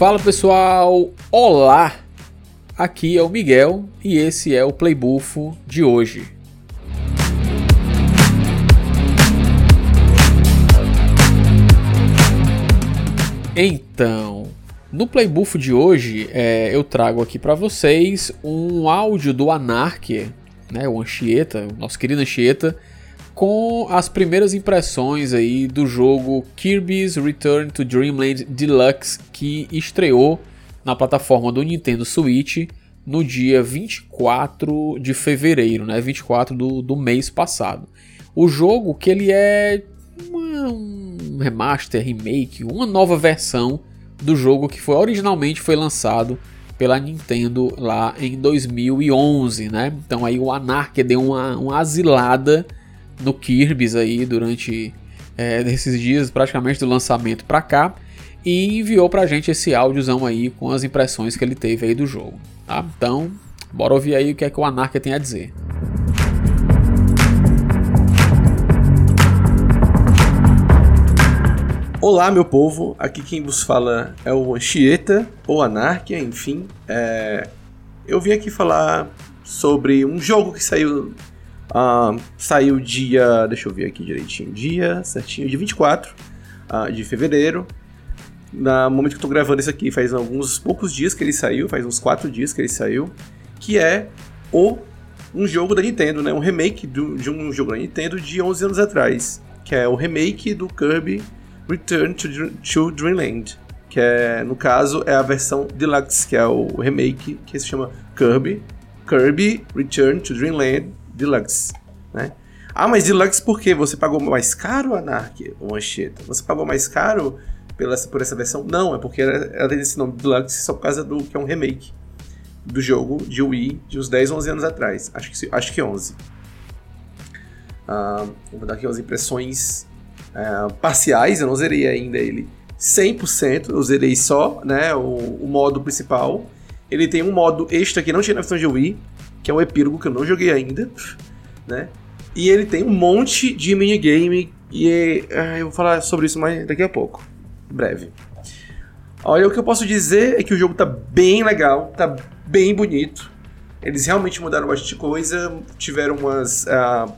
Fala pessoal, olá! Aqui é o Miguel e esse é o Playbufo de hoje. Então, no Playbufo de hoje é, eu trago aqui para vocês um áudio do Anarquia, né, o Anchieta, o nosso querido Anchieta, com as primeiras impressões aí do jogo Kirby's Return to Dreamland Deluxe que estreou na plataforma do Nintendo Switch no dia 24 de fevereiro, né? 24 do, do mês passado. O jogo que ele é uma, um remaster, remake, uma nova versão do jogo que foi originalmente foi lançado pela Nintendo lá em 2011, né? Então aí o Anarchia deu uma, uma asilada no Kirby's aí durante é, esses dias, praticamente do lançamento para cá, e enviou pra gente esse áudiozão aí com as impressões que ele teve aí do jogo. Tá? Então, bora ouvir aí o que é que o Anarca tem a dizer. Olá, meu povo. Aqui quem vos fala é o Anchieta, ou Anarquia, enfim. É... Eu vim aqui falar sobre um jogo que saiu Uh, saiu dia. Deixa eu ver aqui direitinho. Dia certinho, dia 24 uh, de fevereiro. No momento que eu tô gravando isso aqui, faz alguns poucos dias que ele saiu, faz uns 4 dias que ele saiu. Que é o um jogo da Nintendo, né? Um remake do, de um jogo da Nintendo de 11 anos atrás. Que é o remake do Kirby Return to, to Dreamland. Que é, no caso, é a versão Deluxe, que é o remake que se chama Kirby. Kirby Return to Dreamland Deluxe, né? Ah, mas Deluxe por quê? Você pagou mais caro, Anark, ou Anchieta? Você pagou mais caro pela, por essa versão? Não, é porque ela, ela tem esse nome Deluxe só por causa do que é um remake do jogo de Wii de uns 10, 11 anos atrás. Acho que, acho que 11. Ah, vou dar aqui umas impressões ah, parciais, eu não zerei ainda ele 100%, eu zerei só né, o, o modo principal. Ele tem um modo extra que não tinha na versão de Wii, que é um epílogo que eu não joguei ainda, né? E ele tem um monte de minigame e ah, eu vou falar sobre isso mais daqui a pouco, breve. Olha, o que eu posso dizer é que o jogo tá bem legal, tá bem bonito. Eles realmente mudaram bastante coisa, tiveram umas uh,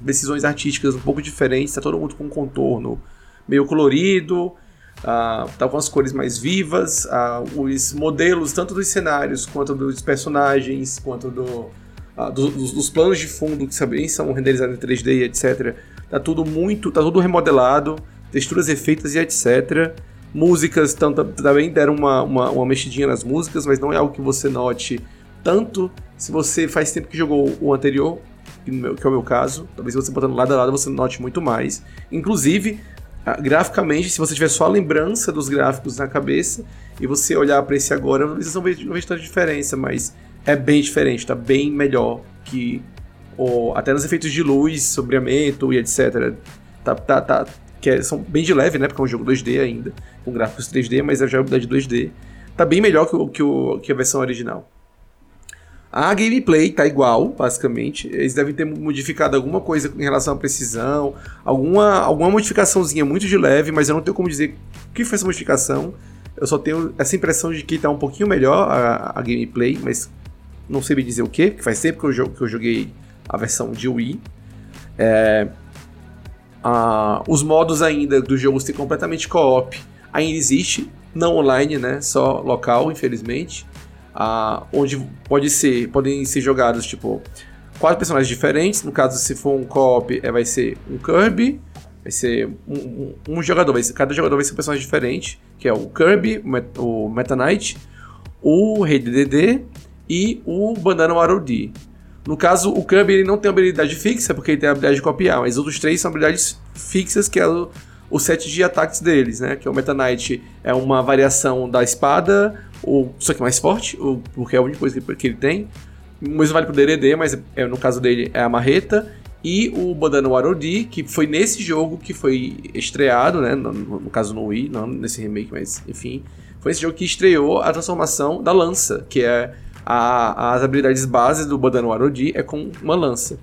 decisões artísticas um pouco diferentes, tá todo mundo com um contorno meio colorido, Uh, tá com as cores mais vivas, uh, os modelos, tanto dos cenários, quanto dos personagens, quanto do, uh, do, dos, dos, planos de fundo, que também são renderizados em 3D e etc. Tá tudo muito, tá tudo remodelado, texturas refeitas e etc. Músicas também deram uma, uma, uma mexidinha nas músicas, mas não é algo que você note tanto se você faz tempo que jogou o anterior, que é o meu caso. Talvez você botando lado a lado você note muito mais. Inclusive, ah, graficamente, se você tiver só a lembrança dos gráficos na cabeça e você olhar para esse agora, vocês não veem tanta diferença, mas é bem diferente, tá bem melhor que o, até nos efeitos de luz, sombreamento e etc. Tá, tá, tá, que é, são bem de leve, né? Porque é um jogo 2D ainda, com gráficos 3D, mas é jogabilidade 2D. Tá bem melhor que, que, o, que a versão original. A gameplay tá igual, basicamente. Eles devem ter modificado alguma coisa em relação à precisão, alguma, alguma modificaçãozinha muito de leve, mas eu não tenho como dizer o que foi essa modificação. Eu só tenho essa impressão de que tá um pouquinho melhor a, a gameplay, mas não sei bem dizer o que, porque faz tempo que eu, que eu joguei a versão de Wii. É, a, os modos ainda do jogo ser completamente co-op ainda existe, não online, né? Só local, infelizmente ah, onde pode ser, podem ser jogados tipo quatro personagens diferentes. No caso, se for um co-op, é, vai ser um Kirby, vai ser um, um, um, jogador, vai ser, cada jogador vai ser um personagem diferente, que é o Kirby, o Meta Knight, o Rei DDD e o Banana Warodi. No caso, o Kirby ele não tem habilidade fixa, porque ele tem a habilidade de copiar, mas os outros três são habilidades fixas, que é o, o set de ataques deles, né? Que é o Meta Knight é uma variação da espada, o, só que mais forte, o, porque é a única coisa que, que ele tem. O mesmo vale pro DDD, mas é, no caso dele é a marreta. E o Bandana Warodi, que foi nesse jogo que foi estreado, né? No, no, caso no Wii, não nesse remake, mas enfim. Foi esse jogo que estreou a transformação da lança, que é a, as habilidades bases do Bandana Warodi é com uma lança.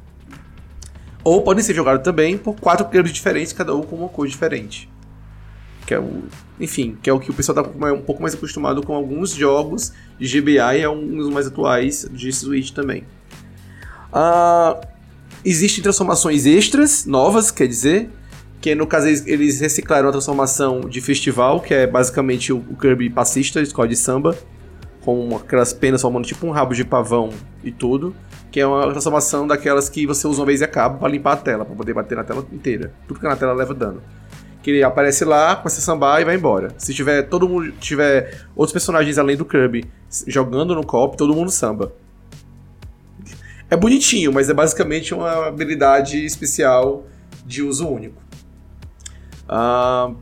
Ou podem ser jogados também por quatro players diferentes, cada um com uma cor diferente. que é o, enfim, que é o que o pessoal tá um pouco mais acostumado com alguns jogos de GBA e é um dos mais atuais de Switch também. Uh, existem transformações extras, novas, quer dizer, que no caso eles reciclaram a transformação de festival, que é basicamente o, Kirby passista, escola de samba, com aquelas penas formando tipo um rabo de pavão e tudo, que é uma transformação daquelas que você usa uma vez e acaba para limpar a tela, para poder bater na tela inteira. Tudo que é na tela leva dano. Que ele aparece lá, começa a sambar e vai embora. Se tiver todo mundo tiver outros personagens além do Kirby jogando no copo, todo mundo samba. É bonitinho, mas é basicamente uma habilidade especial de uso único. Uh,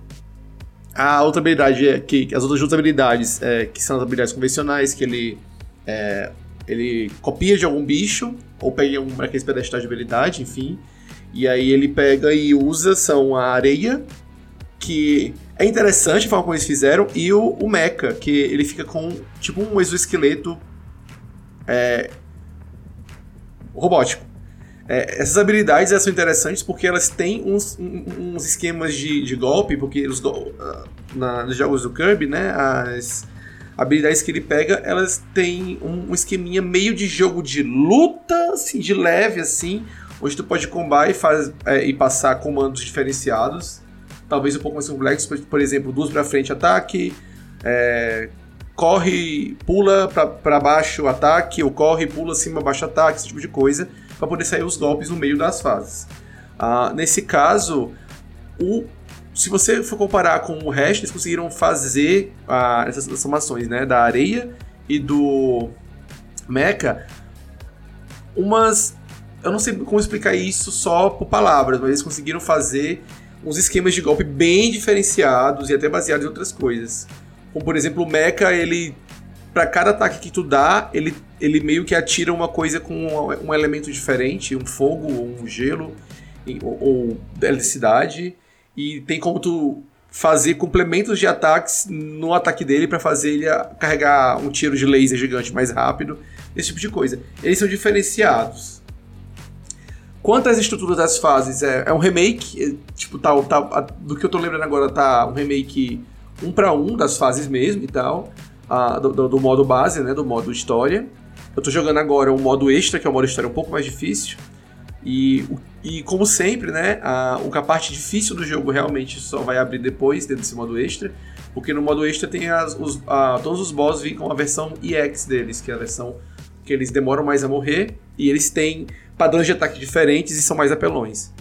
a outra habilidade é que as outras duas habilidades é, que são as habilidades convencionais que ele é, ele copia de algum bicho ou pega um aqueles pedestais de habilidade, enfim. E aí ele pega e usa são a areia que é interessante a forma como eles fizeram e o, o mecha que ele fica com tipo um exoesqueleto é, robótico. É, essas habilidades elas são interessantes porque elas têm uns, uns esquemas de, de golpe, porque os, ah, na, nos jogos do Kirby, né, as habilidades que ele pega, elas têm um, esqueminha meio de jogo de luta, assim, de leve, assim, onde tu pode combar e, faz, é, e passar comandos diferenciados, talvez um pouco mais complexos, por, por exemplo, duas para frente ataque, é, corre, pula para baixo ataque, ou corre, pula cima, baixo ataque, esse tipo de coisa para poder sair os golpes no meio das fases. Ah, nesse caso, o, se você for comparar com o resto, eles conseguiram fazer ah, essas transformações né, da areia e do mecha umas. Eu não sei como explicar isso só por palavras, mas eles conseguiram fazer uns esquemas de golpe bem diferenciados e até baseados em outras coisas. Como por exemplo, o mecha ele para cada ataque que tu dá, ele, ele meio que atira uma coisa com um, um elemento diferente, um fogo um gelo, ou, ou eletricidade, e tem como tu fazer complementos de ataques no ataque dele para fazer ele carregar um tiro de laser gigante mais rápido, esse tipo de coisa. Eles são diferenciados. Quanto às estruturas das fases, é, é um remake, é, tipo, tá, tá, do que eu tô lembrando agora, tá um remake um para um das fases mesmo e tal a, do, do, modo base, né? Do modo história. Eu tô jogando agora o modo extra, que é o modo história um pouco mais difícil. E, e como sempre, né? A, a parte difícil do jogo realmente só vai abrir depois, dentro desse modo extra. Porque no modo extra tem as, os, a, todos os boss vêm com a versão EX deles, que é a versão que eles demoram mais a morrer. E eles têm padrões de ataque diferentes e são mais apelões.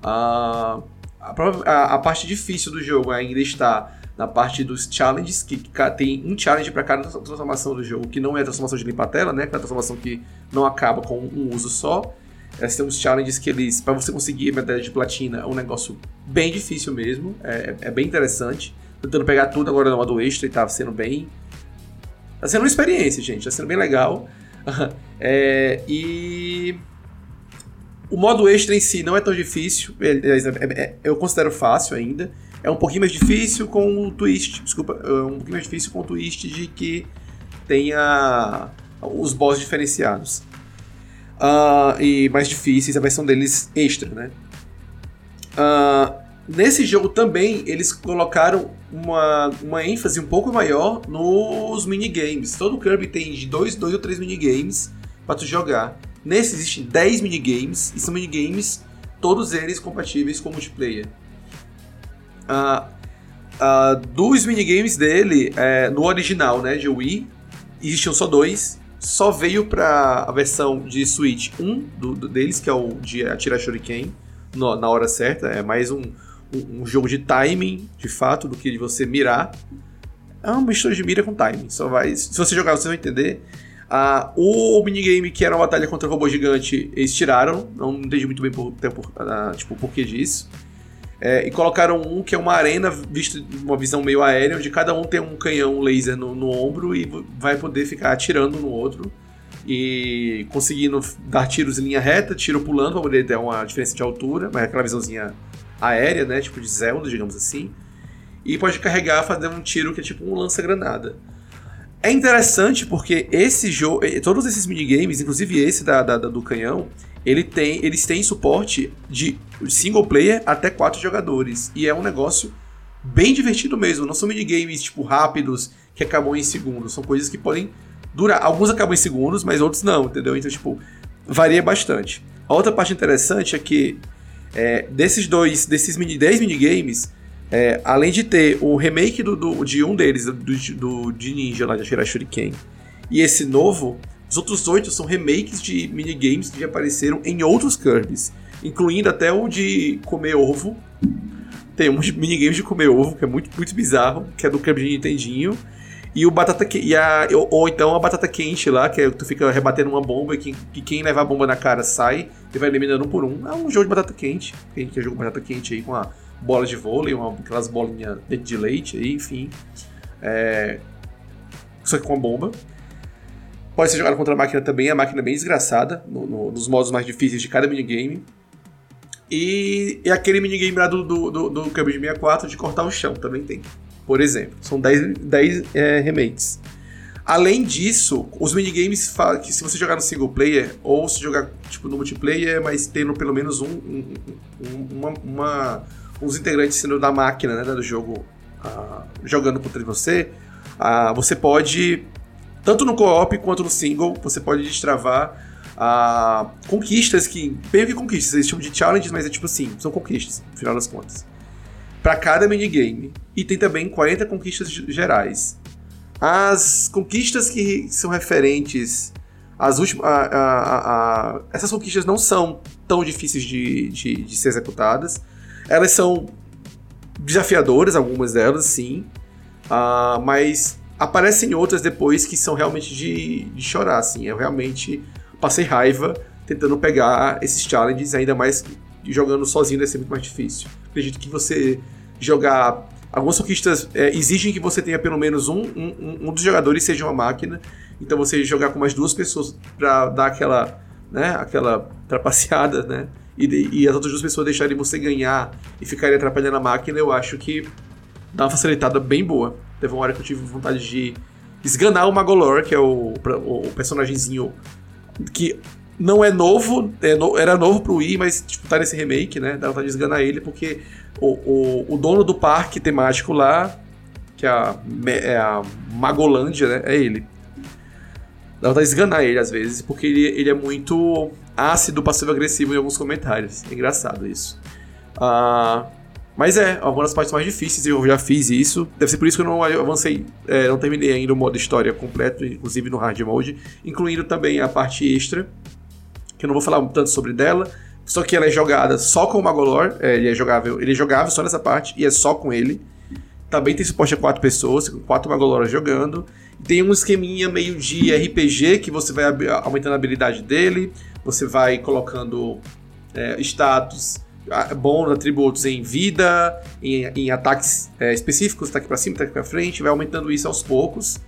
A, a, a parte difícil do jogo ainda está na parte dos challenges, que tem um challenge para cada transformação do jogo, que não é a transformação de limpar a tela, né? Que é a transformação que não acaba com um uso só. Elas têm uns challenges que eles, para você conseguir medalha de platina, é um negócio bem difícil mesmo, é, é bem interessante. Tentando pegar tudo agora no modo extra e tá sendo bem. Tá sendo uma experiência, gente, tá sendo bem legal. é, e. O modo extra em si não é tão difícil, é, é, é, eu considero fácil ainda. É um pouquinho mais difícil com o twist, desculpa, é um pouquinho mais difícil com o twist de que tenha os boss diferenciados. Uh, e mais difíceis a versão deles extra, né? Uh, nesse jogo também eles colocaram uma, uma ênfase um pouco maior nos minigames. Todo Kirby tem de dois, dois ou três minigames para tu jogar. Nesse existem 10 minigames e são minigames todos eles compatíveis com multiplayer. Uh, uh, dos minigames dele, é, no original, né, de Wii, existiam só dois. Só veio pra a versão de Switch 1 do, do deles, que é o de atirar Shuriken no, na hora certa. É mais um, um, um, jogo de timing, de fato, do que de você mirar. É uma mistura de mira com timing. Só vai, se você jogar, você vai entender. Uh, o, minigame que era uma batalha contra o robô gigante, eles tiraram. Não entendi muito bem por, por, uh, tipo, o porquê disso. É, e colocaram um que é uma arena, visto uma visão meio aérea, onde cada um tem um canhão laser no, no ombro e vai poder ficar atirando no outro e conseguindo dar tiros em linha reta, tiro pulando para poder ter uma diferença de altura, mas é aquela visãozinha aérea, né, tipo de Zelda, digamos assim. E pode carregar fazendo um tiro que é tipo um lança-granada. É interessante porque esse jogo, todos esses minigames, inclusive esse da, da, da do canhão, ele tem, eles têm suporte de single player até quatro jogadores. E é um negócio bem divertido mesmo. Não são minigames tipo rápidos que acabam em segundos. São coisas que podem durar. Alguns acabam em segundos, mas outros não, entendeu? Então, tipo, varia bastante. A outra parte interessante é que é, desses dois, desses mini, 10 minigames, é, além de ter o remake do, do, de um deles, do, do, de Ninja lá de Shirai Shuriken, e esse novo, os outros oito são remakes de minigames que já apareceram em outros Kirby's, incluindo até o de comer ovo. Tem um minigames de comer ovo, que é muito, muito bizarro, que é do Kirby de Nintendinho. E o batata e a, ou então a batata quente lá, que é, tu fica rebatendo uma bomba e quem, e quem levar a bomba na cara sai e vai eliminando um por um. É um jogo de batata quente. Quem quer jogo de batata quente aí com a bola de vôlei, uma, aquelas bolinhas de leite aí, enfim. É, só que com a bomba. Pode ser jogado contra a máquina também, a máquina é bem desgraçada, no, no, nos modos mais difíceis de cada minigame. E, e aquele minigame lá do, do, do, do Kirby 64 de cortar o chão também tem por exemplo. São 10, 10 é, remakes. Além disso, os minigames que se você jogar no single player ou se jogar tipo no multiplayer, mas tendo pelo menos um, um, um uma, uma, uns integrantes sendo da máquina né, do jogo uh, jogando contra você, uh, você pode tanto no co-op quanto no single, você pode destravar uh, conquistas que meio que conquistas, eles chamam de challenges, mas é tipo assim, são conquistas, no final das contas para cada minigame. E tem também 40 conquistas gerais. As conquistas que são referentes às últimas. A, a, a, essas conquistas não são tão difíceis de, de, de, ser executadas. Elas são desafiadoras, algumas delas, sim. Uh, mas aparecem outras depois que são realmente de, de chorar, assim. Eu realmente passei raiva tentando pegar esses challenges, ainda mais jogando sozinho deve ser muito mais difícil. Acredito que você jogar. Algumas conquistas é, exigem que você tenha pelo menos um, um, um, dos jogadores seja uma máquina. Então você jogar com mais duas pessoas para dar aquela, né, aquela trapaceada, né? E, e, as outras duas pessoas deixarem você ganhar e ficarem atrapalhando a máquina, eu acho que dá uma facilitada bem boa. Teve uma hora que eu tive vontade de esganar o Magolor, que é o, o, o personagemzinho que não é novo, é no, era novo pro Wii, mas tipo, tá nesse remake, né? Dá vontade de esganar ele, porque o, o, o dono do parque temático lá, que é a, é a Magolândia, né? É ele. Dá de esganar ele às vezes, porque ele, ele é muito ácido, passivo-agressivo em alguns comentários. É engraçado isso. Uh, mas é, algumas partes mais difíceis eu já fiz isso. Deve ser por isso que eu não avancei, é, não terminei ainda o modo história completo, inclusive no hard mode, incluindo também a parte extra, que eu não vou falar tanto sobre dela, só que ela é jogada só com o Magolor, é, ele é jogável, ele é jogável só nessa parte e é só com ele. Também tem suporte a quatro pessoas, com quatro Magoloras jogando. Tem um esqueminha meio de RPG que você vai aumentando a habilidade dele, você vai colocando é, status bons, atributos em vida, em, em ataques é, específicos, ataque para cima, ataque para frente, vai aumentando isso aos poucos.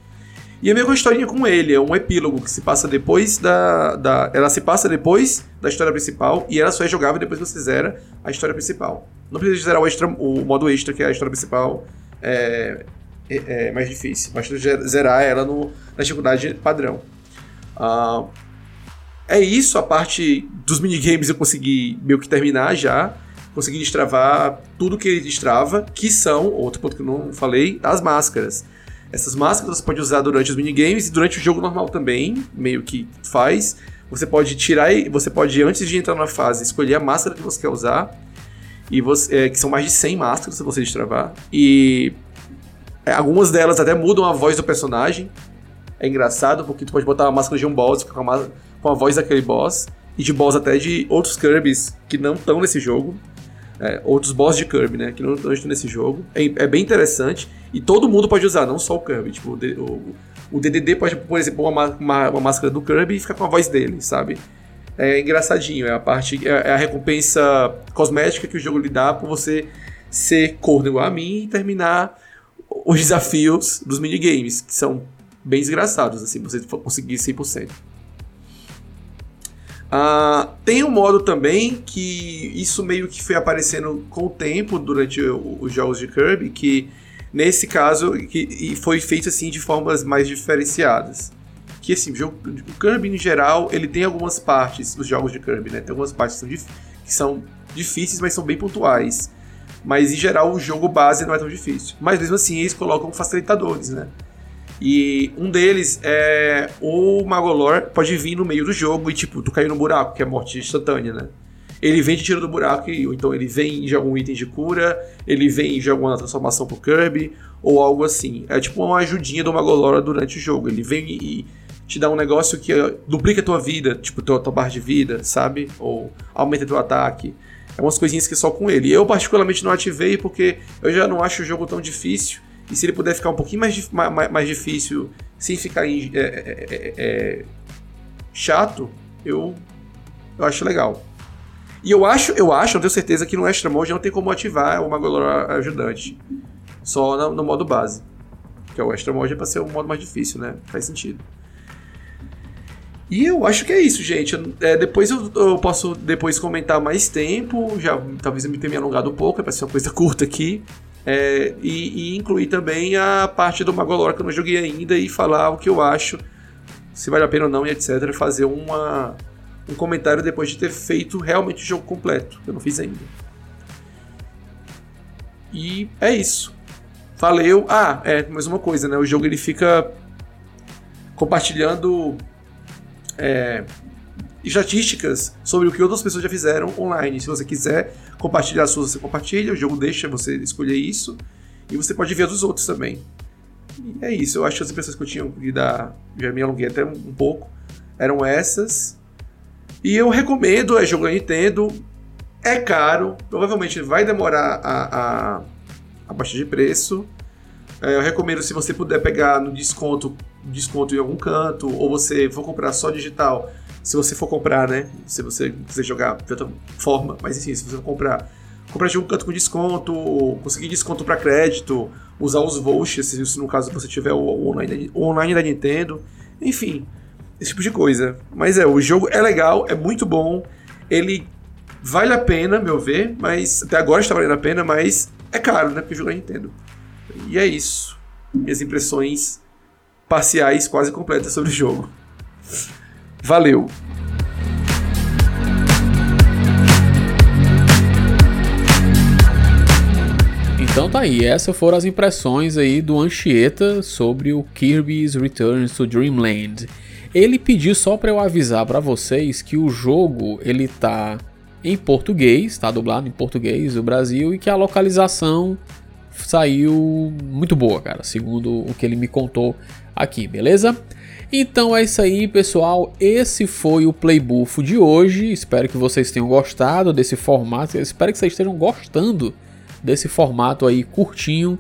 E é meio que uma historinha com ele, é um epílogo que se passa depois da, da. Ela se passa depois da história principal e ela só é jogável depois que você zera a história principal. Não precisa zerar o, extra, o modo extra, que é a história principal, é, é, é mais difícil. Basta zerar ela no, na dificuldade padrão. Uh, é isso, a parte dos minigames eu consegui meio que terminar já. Consegui destravar tudo que ele destrava, que são, outro ponto que eu não falei, as máscaras. Essas máscaras você pode usar durante os minigames e durante o jogo normal também, meio que faz. Você pode tirar e você pode, antes de entrar na fase, escolher a máscara que você quer usar. E você, é, que são mais de 100 máscaras se você destravar. E é, algumas delas até mudam a voz do personagem. É engraçado, porque tu pode botar a máscara de um boss com a, com a voz daquele boss. E de boss até de outros Kirby's que não estão nesse jogo é, outros boss de Kirby, né? Que não estão nesse jogo. É, é, bem interessante. E todo mundo pode usar, não só o Kirby. Tipo, o, o DDD pode, por exemplo, uma, uma, uma, máscara do Kirby e ficar com a voz dele, sabe? É engraçadinho. É a parte. É, é a recompensa cosmética que o jogo lhe dá por você ser corno igual a mim e terminar os desafios dos minigames, que são bem desgraçados, assim, você conseguir 100%. Uh, tem um modo também que isso meio que foi aparecendo com o tempo durante os jogos de Kirby, que nesse caso que, foi feito assim de formas mais diferenciadas. Que assim, o, jogo, o Kirby em geral, ele tem algumas partes dos jogos de Kirby, né? Tem algumas partes que são, que são difíceis, mas são bem pontuais. Mas em geral o jogo base não é tão difícil. Mas mesmo assim eles colocam facilitadores, né? E um deles é o Magolor pode vir no meio do jogo e tipo, tu caiu no buraco, que é morte instantânea, né? Ele vem de tiro do buraco, e, ou então ele vem e joga um item de cura, ele vem e joga uma transformação pro Kirby, ou algo assim. É tipo uma ajudinha do Magolora durante o jogo. Ele vem e te dá um negócio que duplica a tua vida, tipo tua, tua barra de vida, sabe? Ou aumenta teu ataque. É umas coisinhas que só com ele. Eu particularmente não ativei porque eu já não acho o jogo tão difícil. E se ele puder ficar um pouquinho mais, mais, mais difícil, sem ficar em, é, é, é, é, chato, eu, eu acho legal. E eu acho, eu acho, não tenho certeza que no Extra Mode não tem como ativar o Magolor ajudante. Só no, no, modo base. Que é o Extra Mode é pra ser o modo mais difícil, né? Faz sentido. E eu acho que é isso, gente. É, depois eu, eu, posso depois comentar mais tempo. Já talvez eu me tenha me alongado um pouco, é pra ser uma coisa curta aqui. É, e, e, incluir também a parte do Magolor que eu não joguei ainda e falar o que eu acho, se vale a pena ou não, e etc. Fazer uma, um comentário depois de ter feito realmente o jogo completo, que eu não fiz ainda. E é isso. Valeu. Ah, é, mais uma coisa, né? O jogo ele fica compartilhando é, estatísticas sobre o que outras pessoas já fizeram online. Se você quiser compartilhar as suas, você compartilha, o jogo deixa você escolher isso. E você pode ver dos outros também. E é isso, eu acho que as impressões que eu tinha de dar, já me alonguei até um, pouco, eram essas. E eu recomendo, é jogo da Nintendo, é caro, provavelmente vai demorar a, a, a baixar de preço. É, eu recomendo se você puder pegar no desconto, desconto em algum canto, ou você for comprar só digital, se você for comprar, né? Se você quiser jogar de outra forma, mas enfim, se você for comprar, comprar de um canto com desconto, conseguir desconto para crédito, usar os vouchers, se no caso você tiver o online, o online da Nintendo, enfim, esse tipo de coisa. Mas é, o jogo é legal, é muito bom, ele vale a pena, meu ver, mas até agora está valendo a pena, mas é caro, né? Porque o jogo é Nintendo. E é isso. Minhas impressões parciais quase completas sobre o jogo. Valeu! Então tá aí, essas foram as impressões aí do Anchieta sobre o Kirby's Return to Dreamland. Ele pediu só para eu avisar para vocês que o jogo ele tá em português, tá dublado em português do Brasil e que a localização saiu muito boa, cara, segundo o que ele me contou aqui, beleza? Então é isso aí, pessoal. Esse foi o Playbufo de hoje. Espero que vocês tenham gostado desse formato. Espero que vocês estejam gostando desse formato aí curtinho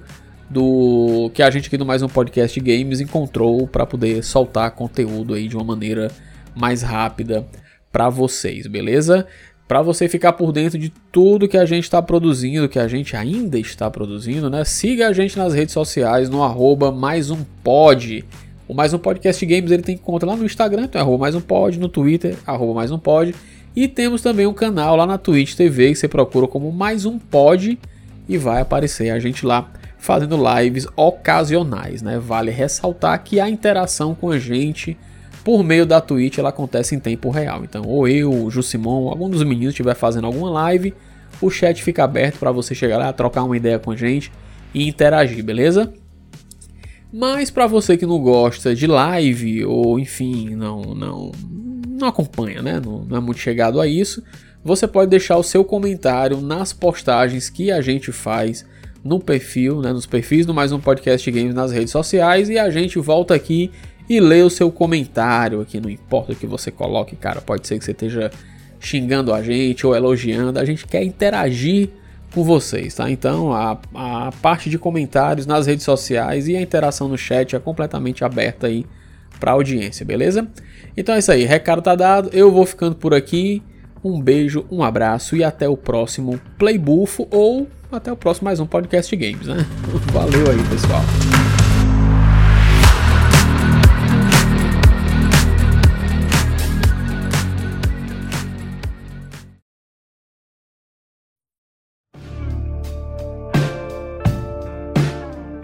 do que a gente aqui no mais um podcast games encontrou para poder soltar conteúdo aí de uma maneira mais rápida para vocês, beleza? Para você ficar por dentro de tudo que a gente está produzindo, que a gente ainda está produzindo, né? Siga a gente nas redes sociais no arroba mais um pod. O Mais Um Podcast Games ele tem conta lá no Instagram, então é arroba mais um pod, no Twitter, arroba mais um pod. E temos também um canal lá na Twitch TV que você procura como Mais Um Pod e vai aparecer a gente lá fazendo lives ocasionais, né? Vale ressaltar que a interação com a gente por meio da Twitch ela acontece em tempo real. Então, ou eu, o Jusimon, algum dos meninos estiver fazendo alguma live, o chat fica aberto para você chegar lá, trocar uma ideia com a gente e interagir, beleza? Mas para você que não gosta de live ou enfim, não não não acompanha, né? Não, não é muito chegado a isso, você pode deixar o seu comentário nas postagens que a gente faz no perfil, né, nos perfis do Mais Um Podcast Games nas redes sociais e a gente volta aqui e lê o seu comentário aqui, não importa o que você coloque, cara, pode ser que você esteja xingando a gente ou elogiando, a gente quer interagir com vocês, tá? Então a, a parte de comentários nas redes sociais e a interação no chat é completamente aberta aí para audiência, beleza? Então é isso aí, recado tá dado, eu vou ficando por aqui. Um beijo, um abraço e até o próximo Playbufo ou até o próximo mais um podcast games, né? Valeu aí, pessoal.